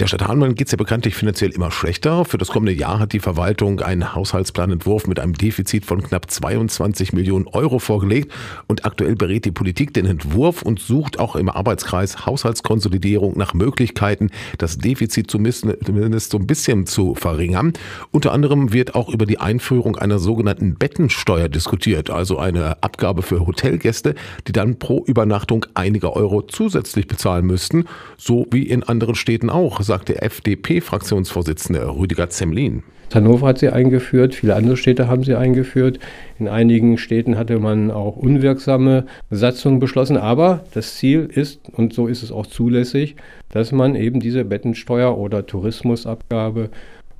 Der Stadt Hameln geht es ja bekanntlich finanziell immer schlechter. Für das kommende Jahr hat die Verwaltung einen Haushaltsplanentwurf mit einem Defizit von knapp 22 Millionen Euro vorgelegt. Und aktuell berät die Politik den Entwurf und sucht auch im Arbeitskreis Haushaltskonsolidierung nach Möglichkeiten, das Defizit zumindest so ein bisschen zu verringern. Unter anderem wird auch über die Einführung einer sogenannten Bettensteuer diskutiert, also eine Abgabe für Hotelgäste, die dann pro Übernachtung einige Euro zusätzlich bezahlen müssten, so wie in anderen Städten auch, sagt der FDP-Fraktionsvorsitzende Rüdiger Zemlin. Hannover hat sie eingeführt, viele andere Städte haben sie eingeführt. In einigen Städten hatte man auch unwirksame Satzungen beschlossen. Aber das Ziel ist, und so ist es auch zulässig, dass man eben diese Bettensteuer oder Tourismusabgabe,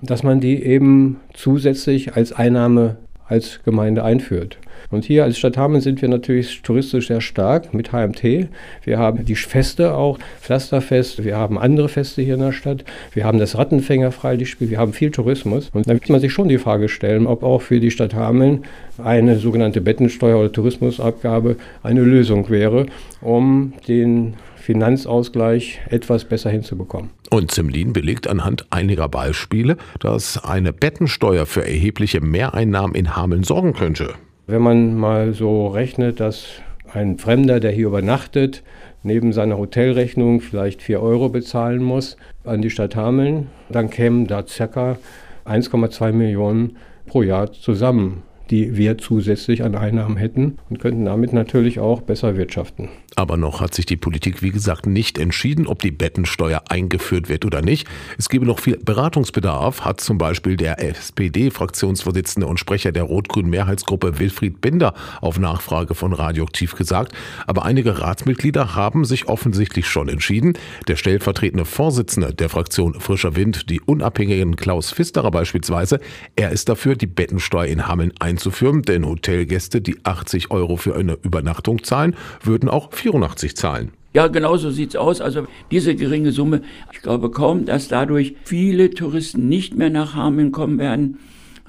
dass man die eben zusätzlich als Einnahme als Gemeinde einführt. Und hier als Stadt Hameln sind wir natürlich touristisch sehr stark mit HMT. Wir haben die Feste auch, Pflasterfest, wir haben andere Feste hier in der Stadt, wir haben das Rattenfänger-Freilichtspiel, wir haben viel Tourismus. Und da wird man sich schon die Frage stellen, ob auch für die Stadt Hameln eine sogenannte Bettensteuer oder Tourismusabgabe eine Lösung wäre, um den Finanzausgleich etwas besser hinzubekommen. Und Zimlin belegt anhand einiger Beispiele, dass eine Bettensteuer für erhebliche Mehreinnahmen in Hameln sorgen könnte. Wenn man mal so rechnet, dass ein Fremder, der hier übernachtet, neben seiner Hotelrechnung vielleicht 4 Euro bezahlen muss an die Stadt Hameln, dann kämen da ca. 1,2 Millionen pro Jahr zusammen die wir zusätzlich an Einnahmen hätten und könnten damit natürlich auch besser wirtschaften. Aber noch hat sich die Politik, wie gesagt, nicht entschieden, ob die Bettensteuer eingeführt wird oder nicht. Es gebe noch viel Beratungsbedarf, hat zum Beispiel der SPD-Fraktionsvorsitzende und Sprecher der rot-grünen Mehrheitsgruppe Wilfried Binder auf Nachfrage von Radioaktiv gesagt. Aber einige Ratsmitglieder haben sich offensichtlich schon entschieden. Der stellvertretende Vorsitzende der Fraktion Frischer Wind, die unabhängigen Klaus Pfisterer beispielsweise, er ist dafür, die Bettensteuer in Hameln einzuführen einzuführen, denn Hotelgäste, die 80 Euro für eine Übernachtung zahlen, würden auch 84 zahlen. Ja, genau so sieht es aus. Also diese geringe Summe, ich glaube kaum, dass dadurch viele Touristen nicht mehr nach Hameln kommen werden.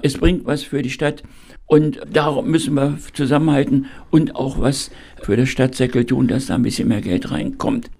Es bringt was für die Stadt und darum müssen wir zusammenhalten und auch was für das Stadtsäckel tun, dass da ein bisschen mehr Geld reinkommt.